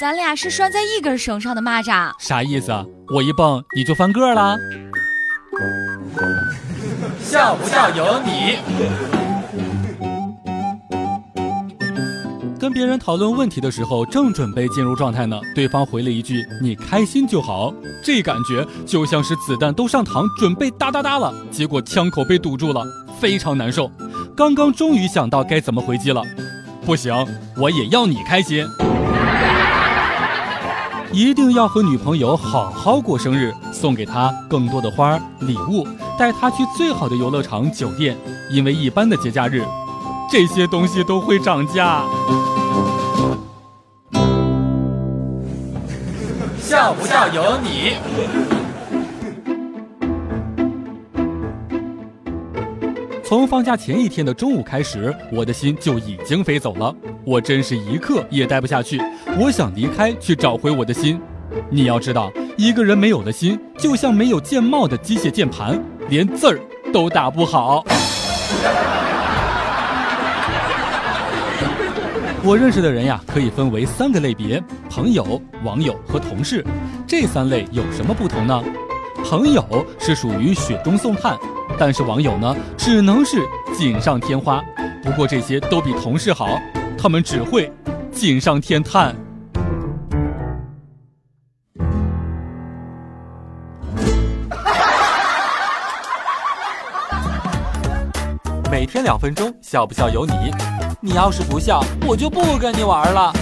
咱俩是拴在一根绳上的蚂蚱，啥意思？我一蹦你就翻个了？笑不笑由你。跟别人讨论问题的时候，正准备进入状态呢，对方回了一句“你开心就好”，这感觉就像是子弹都上膛，准备哒哒哒了，结果枪口被堵住了，非常难受。刚刚终于想到该怎么回击了，不行，我也要你开心。一定要和女朋友好好过生日，送给她更多的花礼物，带她去最好的游乐场、酒店。因为一般的节假日，这些东西都会涨价。笑不笑由你。从放假前一天的中午开始，我的心就已经飞走了。我真是一刻也待不下去，我想离开，去找回我的心。你要知道，一个人没有了心，就像没有键帽的机械键盘，连字儿都打不好。我认识的人呀，可以分为三个类别：朋友、网友和同事。这三类有什么不同呢？朋友是属于雪中送炭。但是网友呢，只能是锦上添花。不过这些都比同事好，他们只会锦上添炭。每天两分钟，笑不笑由你。你要是不笑，我就不跟你玩了。